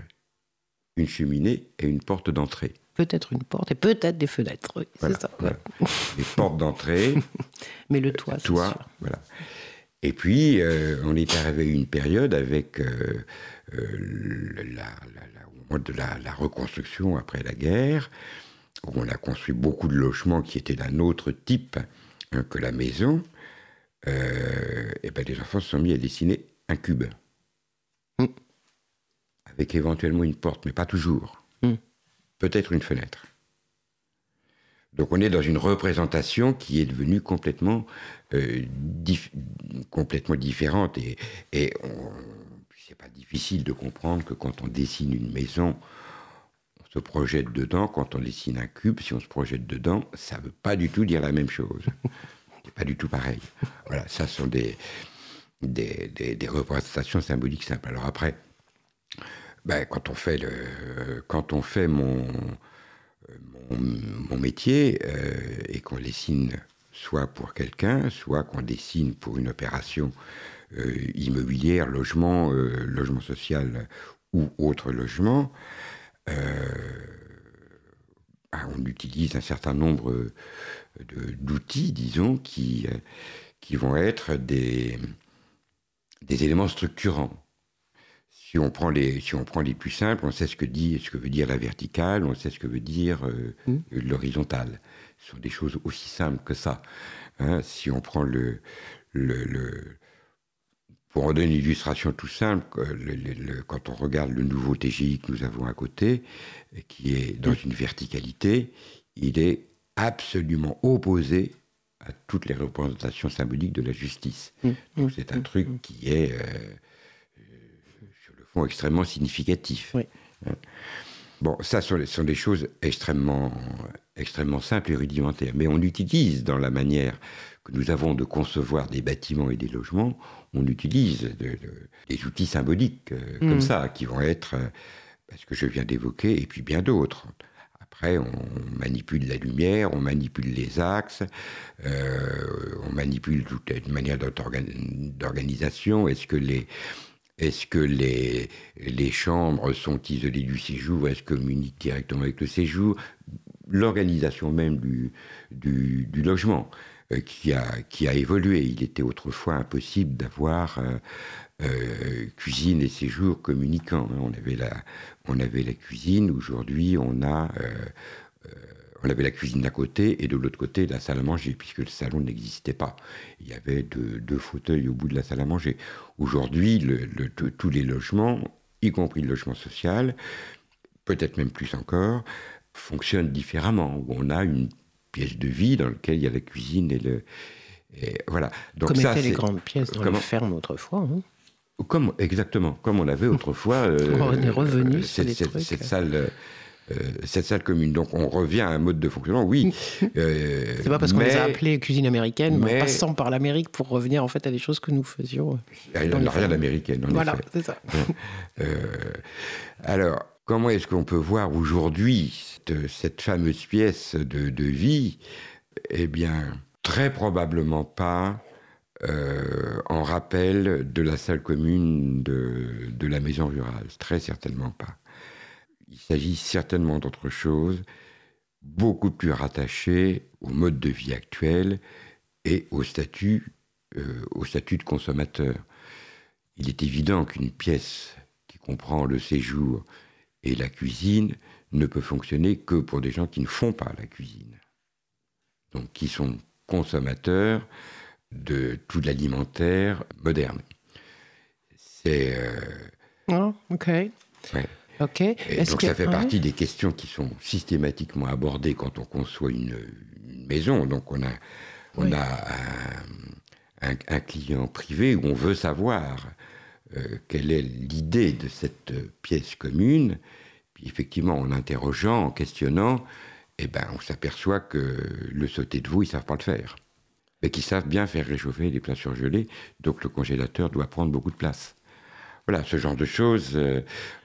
une cheminée et une porte d'entrée. Peut-être une porte et peut-être des fenêtres, oui, c'est ça. Les portes d'entrée. Mais le toit, c'est toit, voilà. Et puis, euh, on est arrivé à une période avec de la, reconstruction après la guerre, où on a construit beaucoup de logements qui étaient d'un autre type hein, que la maison euh, et ben les enfants se sont mis à dessiner un cube. Mm. Avec éventuellement une porte, mais pas toujours. Mm. Peut-être une fenêtre. Donc on est dans une représentation qui est devenue complètement, euh, complètement différente. Et, et c'est pas difficile de comprendre que quand on dessine une maison, on se projette dedans. Quand on dessine un cube, si on se projette dedans, ça ne veut pas du tout dire la même chose. pas du tout pareil. Voilà, ça sont des, des, des, représentations symboliques simples. Alors après, ben, quand on fait, le, quand on fait mon, mon, métier euh, et qu'on dessine soit pour quelqu'un, soit qu'on dessine pour une opération euh, immobilière, logement, euh, logement social ou autre logement, on utilise un certain nombre d'outils, disons, qui, euh, qui vont être des, des éléments structurants. Si on, prend les, si on prend les plus simples, on sait ce que, dit, ce que veut dire la verticale, on sait ce que veut dire euh, mmh. l'horizontale. Ce sont des choses aussi simples que ça. Hein. si on prend le, le, pour en donner une illustration tout simple, le, quand on regarde le nouveau TGI que nous avons à côté, qui est dans une verticalité, il est absolument opposé à toutes les représentations symboliques de la justice. Mmh, mmh, c'est un mmh, truc qui est, euh, euh, sur fond extrêmement significatif. Oui. Hein. Bon, ça sont, sont des choses extrêmement, extrêmement simples et rudimentaires. Mais on utilise dans la manière que nous avons de concevoir des bâtiments et des logements, on utilise de- de- des outils symboliques euh, Mm. comme ça, qui vont être euh, ce que je viens d'évoquer, et puis bien d'autres. Après, on manipule la lumière, on manipule les axes, euh, on manipule toute une manière d'organ- d'organisation. Est-ce que les est-ce que les, les chambres sont isolées du séjour? Est-ce communiquent directement avec le séjour? L'organisation même du, du, du logement qui, a, qui a évolué. Il était autrefois impossible d'avoir euh, euh, cuisine et séjour communicants. hein. On avait la, on avait la cuisine. Aujourd'hui, on a euh, euh, on avait la cuisine d'un côté et de l'autre côté la salle à manger, puisque le salon n'existait pas. Il y avait deux, deux fauteuils au bout de la salle à manger. Aujourd'hui, tous les logements, y compris le logement social, peut-être même plus encore, fonctionnent différemment, on a une pièce de vie dans laquelle il y a la cuisine et le... et voilà. Donc Comme ça, étaient les grandes pièces dans comment- les fermes autrefois. hein. comme, exactement, comme on avait autrefois. euh, On est revenu euh, sur cette, les cette- trucs. cette salle. euh, cette salle commune. Donc on revient à un mode de fonctionnement, oui. C'est pas parce qu'on les a appelés cuisine américaine, mais en passant par l'Amérique pour revenir en fait à des choses que nous faisions. Fermes. d'américaine, en Voilà, c'est ça. Alors, comment est-ce qu'on peut voir aujourd'hui cette, fameuse pièce de, vie? Eh bien, très probablement pas euh, en rappel de la salle commune de, de la maison rurale. Très certainement pas. Il s'agit certainement d'autre chose, beaucoup plus rattaché au mode de vie actuel et au statut, euh, au statut de consommateur. Il est évident qu'une pièce qui comprend le séjour et la cuisine ne peut fonctionner que pour des gens qui ne font pas la cuisine. Donc qui sont consommateurs de tout l'alimentaire moderne. C'est euh, Ah, ok. Ouais. Donc ça fait partie des questions qui sont systématiquement abordées quand on conçoit une, une maison. Donc on a, on Oui. a un, un- un client privé où on veut savoir euh, quelle est l'idée de cette euh, pièce commune? Puis effectivement, en interrogeant, en questionnant, eh ben, on s'aperçoit que le sauté de veau, ils savent pas le faire. Mais qu'ils savent bien faire réchauffer les plats surgelés, donc le congélateur doit prendre beaucoup de place. Voilà, ce genre de choses euh,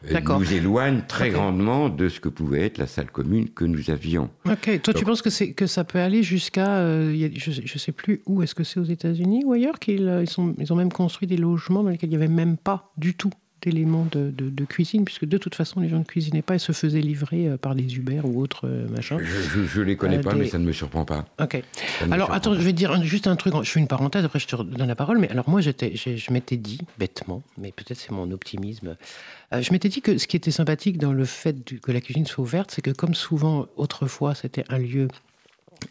nous éloigne très grandement de ce que pouvait être la salle commune que nous avions. Ok. Toi, tu penses que, ça peut aller jusqu'à. euh, je ne sais plus où, est-ce que c'est aux États-Unis ou ailleurs qu'ils euh, ils sont, ils ont même construit des logements dans lesquels il n'y avait même pas du tout d'éléments de, de- de cuisine, puisque de toute façon, les gens ne cuisinaient pas et se faisaient livrer euh, par des Uber ou autres euh, machins. Je ne les connais Euh, pas, des- mais ça ne me surprend pas. Ok. Alors, attends, pas. je vais te dire juste un truc. Je fais une parenthèse, après je te donne la parole. Mais alors, moi, j'étais, je m'étais dit, bêtement, mais peut-être c'est mon optimisme, euh, je m'étais dit que ce qui était sympathique dans le fait que la cuisine soit ouverte, c'est que comme souvent, autrefois, c'était un lieu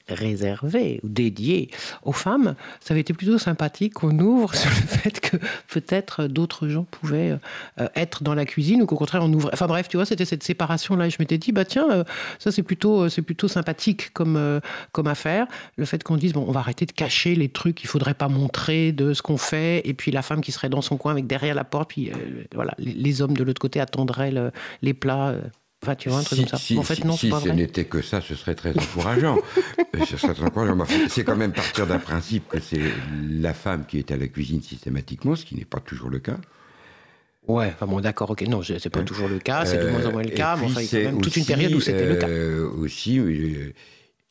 réservé ou dédié aux femmes, ça avait été plutôt sympathique qu'on ouvre sur le fait que peut-être d'autres gens pouvaient euh, être dans la cuisine ou qu'au contraire on ouvrait. Enfin bref, tu vois, c'était cette séparation-là. Et je m'étais dit, bah tiens, euh, ça c'est plutôt, euh, plutôt sympathique comme, comme affaire. Le fait qu'on dise, bon, on va arrêter de cacher les trucs qu'il faudrait pas montrer de ce qu'on fait, et puis la femme qui serait dans son coin avec derrière la porte, puis voilà, les, hommes de l'autre côté attendraient le- les plats. Enfin, tu vois, un truc Si- comme ça. si- en fait, si- non, si pas ce n'était que ça, ce serait très encourageant. Ce serait très encourageant. Mais enfin, C'est quand même partir d'un principe que c'est la femme qui est à la cuisine systématiquement, ce qui n'est pas toujours le cas. Ouais, enfin bon, d'accord, ok. Non, c'est pas Ouais. toujours le cas, c'est de moins en moins le Euh, cas, mais puis enfin, il y a quand même toute une période où c'était le cas. euh, Aussi, euh,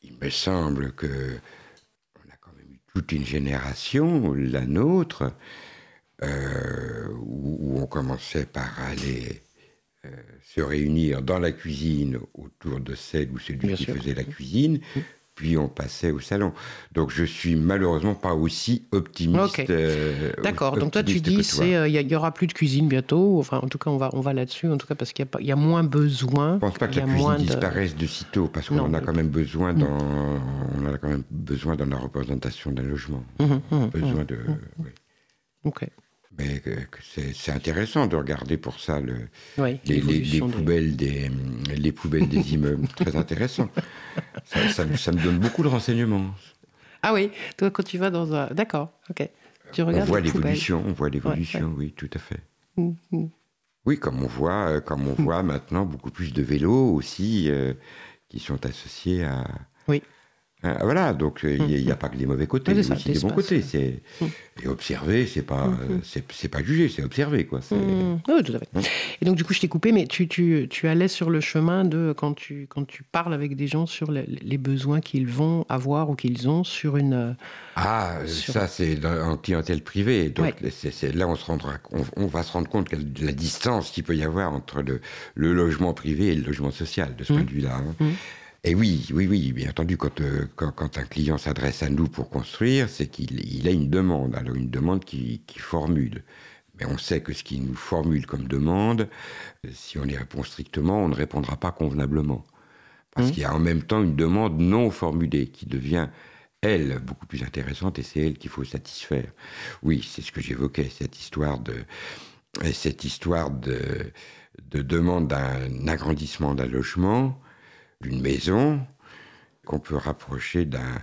il me semble que on a quand même eu toute une génération, la nôtre, euh, où, où on commençait par aller euh, se réunir dans la cuisine autour de celle ou celui Bien qui sûr. faisait la cuisine. Puis on passait au salon. Donc je suis malheureusement pas aussi optimiste. Euh, D'accord, donc toi tu dis c'est euh, il y, y aura plus de cuisine bientôt, enfin en tout cas on va on va là-dessus en tout cas parce qu'il y y, a moins besoin. Je pense pas que la cuisine de- disparaisse de sitôt, parce qu'on en a quand même besoin dans, on a quand même besoin dans la représentation d'un logement. Mhm, Besoin de, oui. Ok. Mais c'est intéressant de regarder pour ça le, Oui. les, poubelles des, les poubelles des immeubles. Très intéressant. Ça, ça- ça me donne beaucoup de renseignements. Ah oui, toi quand tu vas dans un d'accord, ok. Tu On regardes voit les poubelles. l'évolution, on voit l'évolution, oui, tout à fait. Mhm, mhm. Oui, comme on voit, euh, comme on voit maintenant beaucoup plus de vélos aussi euh, qui sont associés à. Oui. Ah, voilà, donc euh, il n'y a, pas que des mauvais côtés, il y a aussi des bons côtés. C'est et observer, c'est pas c'est pas juger, c'est observer quoi. Oui, tout à fait. Et donc du coup, je t'ai coupé, mais tu, tu, tu, allais sur le chemin de quand tu quand tu parles avec des gens sur les, les besoins qu'ils vont avoir ou qu'ils ont sur une ah, ça c'est en clientèle privée. Donc c'est, là on se rendra, on, va se rendre compte de la distance qu'il peut y avoir entre le, le, logement privé et le logement social de ce mmh. point de vue-là. Hein. Et oui, oui, oui, bien entendu, quand, euh, quand, quand, un client s'adresse à nous pour construire, c'est qu'il il a une demande, alors une demande qui, qui formule. Mais on sait que ce qu'il nous formule comme demande, si on y répond strictement, on ne répondra pas convenablement. Parce mmh. qu'il y a en même temps une demande non formulée qui devient elle, beaucoup plus intéressante, et c'est elle qu'il faut satisfaire. Oui, c'est ce que j'évoquais, cette histoire de, cette histoire de, de demande d'un agrandissement d'un logement, d'une maison, qu'on peut rapprocher d'un,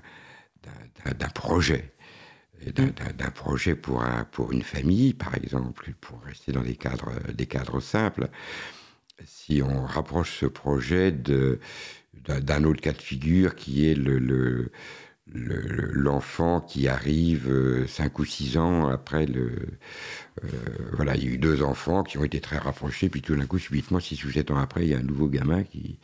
d'un, projet. D'un, projet pour, un, pour une famille, par exemple, pour rester dans des cadres, des cadres simples. Si on rapproche ce projet de, d'un, autre cas de figure qui est le, le l'enfant qui arrive euh, cinq ou six ans après le euh, voilà il y a eu deux enfants qui ont été très rapprochés puis tout d'un coup subitement six ou sept ans après il y a un nouveau gamin qui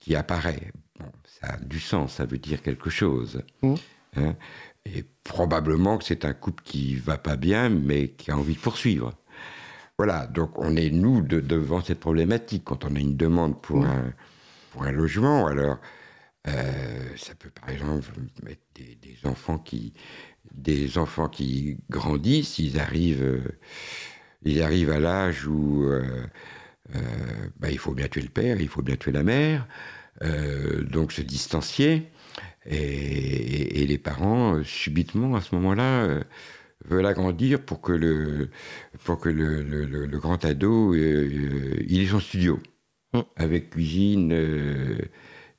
qui apparaît bon, ça a du sens ça veut dire quelque chose mmh. hein et probablement que c'est un couple qui va pas bien mais qui a envie de poursuivre voilà donc on est nous de, devant cette problématique quand on a une demande pour mmh. un pour un logement alors euh, ça peut par exemple mettre des, enfants qui des enfants qui grandissent, ils arrivent, euh, ils arrivent à l'âge où euh, bah, il faut bien tuer le père, il faut bien tuer la mère, donc se distancier. Et, les parents, subitement, à ce moment-là, veulent agrandir pour que le, pour que le, le grand ado, il ait son studio, mmh. avec cuisine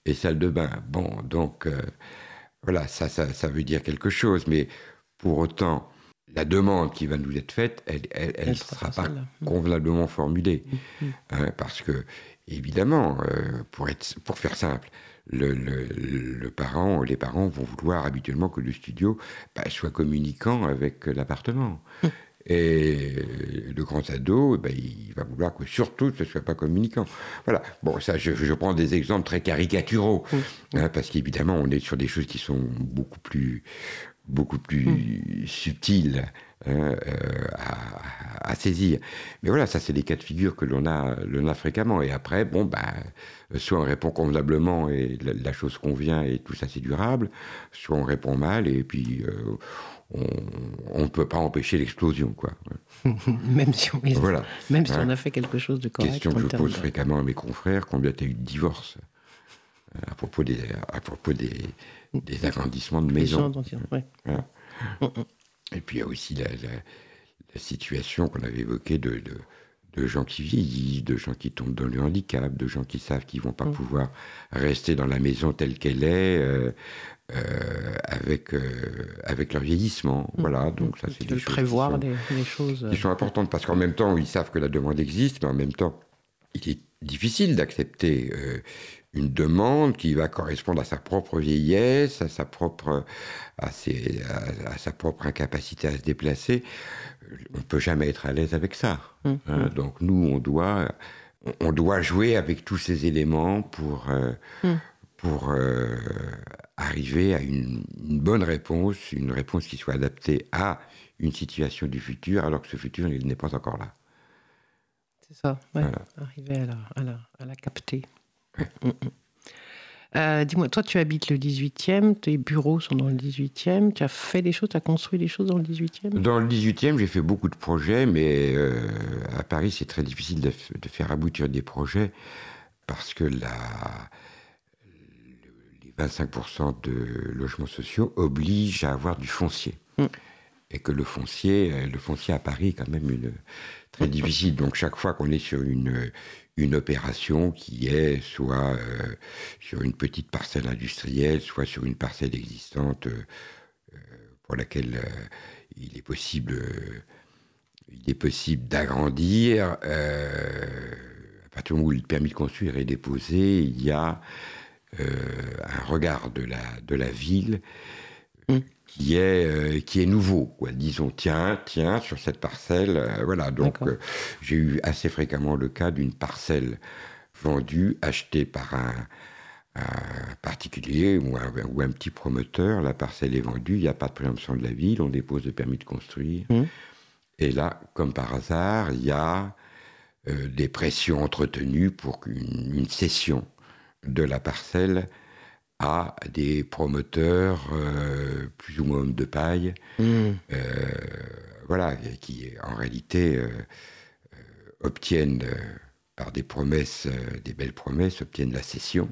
et salle de bain. Bon, donc euh, voilà, ça, ça, ça, veut dire quelque chose, mais pour autant, la demande qui va nous être faite, elle ne sera pas convenablement formulée. Mm, mm. Hein, parce que, évidemment, euh, pour, être, pour faire simple, le, le, le, parent, les parents vont vouloir habituellement que le studio bah, soit communiquant avec l'appartement. Mm. Et le grand ado, ben, il va vouloir que surtout ce ne soit pas communicant. Voilà. Bon, ça, je, prends des exemples très caricaturaux, hein, parce qu'évidemment, on est sur des choses qui sont beaucoup plus, beaucoup plus mm. subtiles hein, euh, à, saisir. Mais voilà, ça, c'est des cas de figure que l'on a, l'on a fréquemment. Et après, bon, ben, soit on répond convenablement et la, chose convient et tout ça, c'est durable, soit on répond mal et puis. Euh, on ne peut pas empêcher l'explosion, quoi. même si, on, voilà. même si on hein. a fait quelque chose de correct. Question que je pose fréquemment à mes confrères combien tu as eu de divorces? euh, à propos des, à propos des, des agrandissements de maisons. Ouais. Mm, mm. Et puis il y a aussi la, la, situation qu'on avait évoquée de, de, de, gens qui vieillissent, de gens qui tombent dans le handicap, de gens qui savent qu'ils vont pas mm. pouvoir rester dans la maison telle qu'elle est. Euh, euh, avec, euh, avec leur vieillissement. Mm. Voilà, donc ça, c'est des choses. Prévoir qui sont, les, choses. Qui sont importantes parce qu'en même temps, ils savent que la demande existe, mais en même temps, il est difficile d'accepter euh, une demande qui va correspondre à sa propre vieillesse, à sa propre, à, ses, à, sa propre incapacité à se déplacer. On ne peut jamais être à l'aise avec ça. Mm. Hein. Mm. donc nous, on doit, on doit jouer avec tous ces éléments pour, pour arriver à une, bonne réponse, une réponse qui soit adaptée à une situation du futur, alors que ce futur il n'est pas encore là. C'est ça, arriver à la, à la, capter. Mm, mm. Euh, dis-moi, toi tu habites le 18e, tes bureaux sont dans le 18e, tu as fait des choses, tu as construit des choses dans le 18e Dans le 18e, j'ai fait beaucoup de projets, mais euh, à Paris c'est très difficile de, de, faire aboutir des projets parce que la, 25% de logements sociaux obligent à avoir du foncier. Mm. Et que le foncier, euh, le foncier à Paris est quand même une, très difficile. Donc chaque fois qu'on est sur une, une opération qui est soit euh, sur une petite parcelle industrielle, soit sur une parcelle existante euh, pour laquelle il est possible possible d'agrandir. Euh, à partir du moment où le permis de construire est déposé, il y a euh, un regard de la, de la ville Mm. Qui, est, euh, qui est nouveau. Quoi. Disons, tiens, tiens, sur cette parcelle. euh, voilà, donc euh, j'ai eu assez fréquemment le cas d'une parcelle vendue, achetée par un, un particulier ou un, ou un petit promoteur. La parcelle est vendue, il n'y a pas de préemption de la ville, on dépose le permis de construire. Mm. Et là, comme par hasard, il y a des pressions entretenues pour qu'une une cession de la parcelle à des promoteurs euh, plus ou moins hommes de paille, Hmm. euh, voilà, qui en réalité euh, obtiennent par des promesses, des belles promesses, obtiennent la cession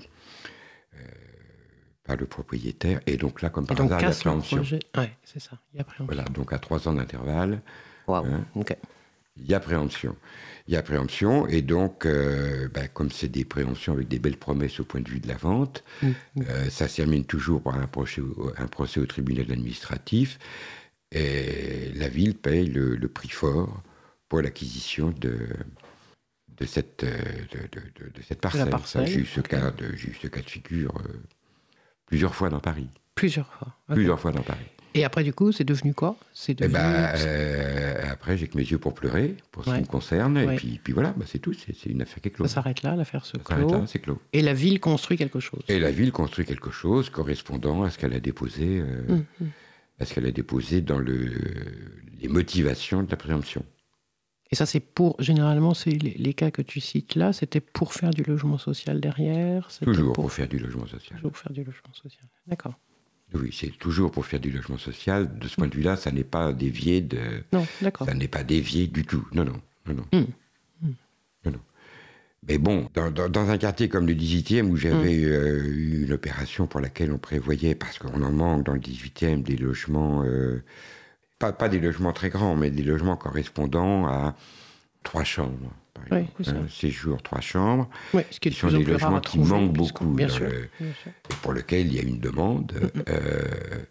par le propriétaire. Et donc là, comme par hasard, il y a casse le préemption. Ouais, c'est ça. Il y a préemption. Voilà, donc à trois ans d'intervalle, Waouh. Hein. Ok. Il y a préemption. Il y a préemption, et donc, euh, ben, comme c'est des préemptions avec des belles promesses au point de vue de la vente, Mm. euh, ça se termine toujours par un procès, au- un procès au tribunal administratif, et la ville paye le, le prix fort pour l'acquisition de, de, cette, de, de- de- de cette parcelle. parcelle, J'ai eu, ce cas de- j'ai eu ce cas de figure euh, plusieurs fois dans Paris. Plusieurs fois. Plusieurs fois dans Paris. Et après, du coup, c'est devenu quoi? C'est Eh devenu. ben, euh, après, j'ai que mes yeux pour pleurer, pour ce Ouais. qui me concerne. Ouais. Et puis, puis voilà, bah, c'est tout. C'est une affaire qui est ça close. s'arrête là, l'affaire se Ça s'arrête clôt. là, c'est clos. Et la ville construit quelque chose. Et la ville construit quelque chose correspondant à ce qu'elle a déposé, euh, hum. à ce qu'elle a déposé dans le, les motivations de la préemption. Et ça, c'est pour. Généralement, c'est les, les cas que tu cites là, c'était pour faire du logement social derrière. Toujours pour, pour faire du logement social. toujours pour faire du logement social. D'accord. Oui, c'est toujours pour faire du logement social. De ce point de vue-là, ça n'est pas dévié de, Non, d'accord. Ça n'est pas dévié du tout. Non, non, non, non. Mm. Non, non. Mais bon, dans, dans- dans un quartier comme le 18e, où j'avais euh, eu une opération pour laquelle on prévoyait, parce qu'on en manque dans le 18e, des logements, euh, pas, pas des logements très grands, mais des logements correspondant à trois chambres, par exemple. c'est. Hein, séjour, trois chambres, Oui, ce qui est qui de sont des logements qui manquent beaucoup Bien dans sûr. le- bien sûr. et pour lequel il y a une demande, euh,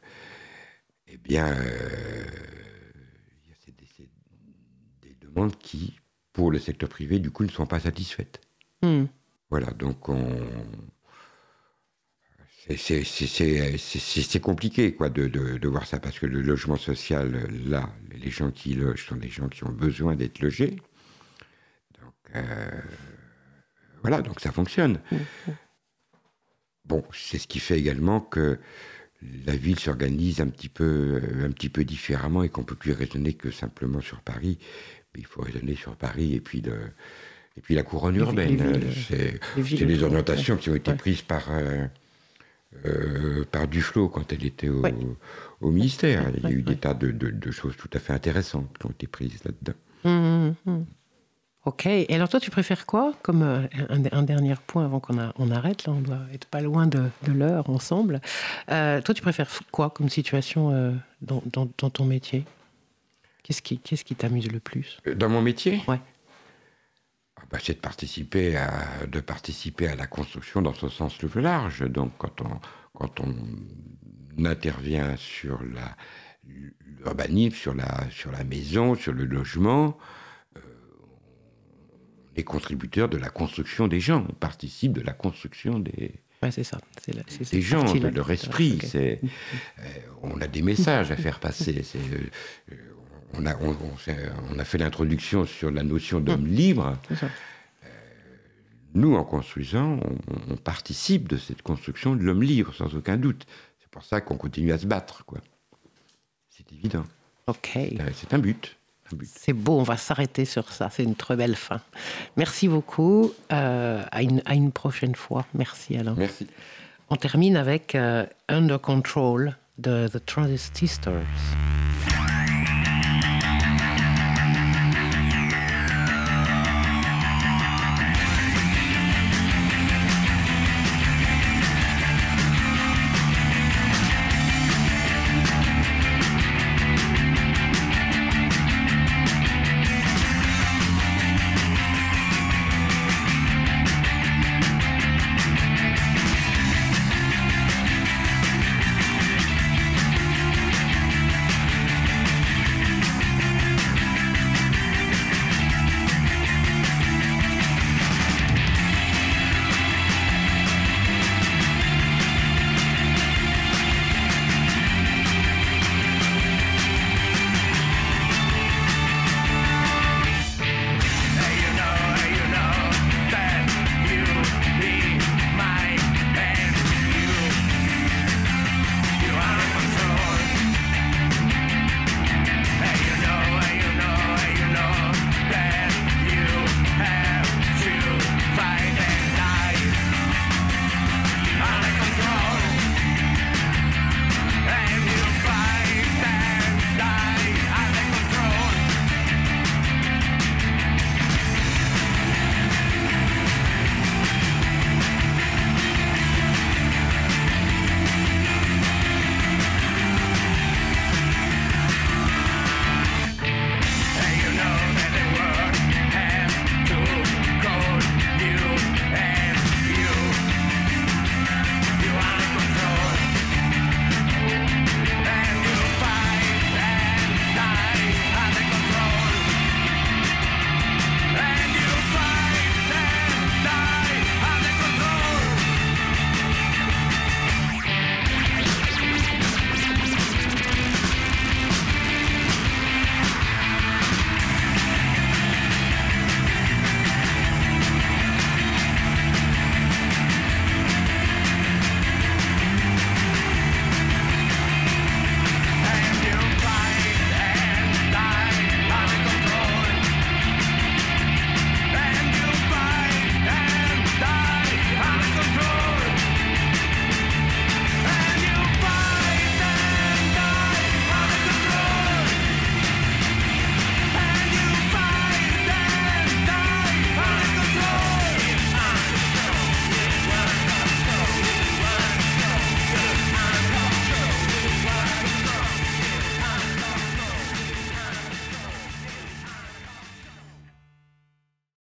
eh bien, euh, il y a ces- des, des demandes qui, pour le secteur privé, du coup, ne sont pas satisfaites. Hum. Voilà, donc on. c'est- c'est- c'est- C'est c'est- c'est- c'est compliqué quoi, de, de- de voir ça, parce que le logement social, euh, là, les gens qui logent sont des gens qui ont besoin d'être logés. Euh, voilà, donc ça fonctionne. Bon, c'est ce qui fait également que la ville s'organise un petit peu, euh, un petit peu différemment et qu'on peut plus raisonner que simplement sur Paris. Mais il faut raisonner sur Paris et puis, le, et puis la couronne Les urbaine. C'est les orientations ouais. qui ont été Ouais. prises par, euh, euh, par Duflo quand elle était au, Ouais. au ministère. Il y a eu des tas de, de- de choses tout à fait intéressantes qui ont été prises là-dedans. Hum, hum, hum. Ok. Et alors, toi, tu préfères quoi comme euh, un, un dernier point avant qu'on on arrête Là, on doit être pas loin de, de l'heure ensemble. Euh, toi, tu préfères quoi comme situation euh, dans, dans- dans ton métier? Qu'est-ce qui qu'est-ce qui t'amuse le plus? Dans mon métier? Ouais. Ah bah, c'est de participer, à, de participer à la construction dans son sens le plus large. Donc, quand on, quand on intervient sur l'urbanisme, sur la, sur la maison, sur le logement, est contributeur de la construction des gens. On participe de la construction des, Ouais, c'est ça. C'est la- c'est des gens, de leur esprit. C'est, euh, on a des messages à faire passer. C'est, euh, euh, on, a, on, on s'est- on a fait l'introduction sur la notion d'homme libre. C'est ça. Nous, en construisant, on, on participe de cette construction de l'homme libre, sans aucun doute. C'est pour ça qu'on continue à se battre. Quoi. C'est évident. Ok. Euh, C'est un but. C'est beau, on va s'arrêter sur ça. C'est une très belle fin. Merci beaucoup. Euh, à, une, à une prochaine fois. Merci Alain. Merci. On termine avec euh, Under Control de The Transistors.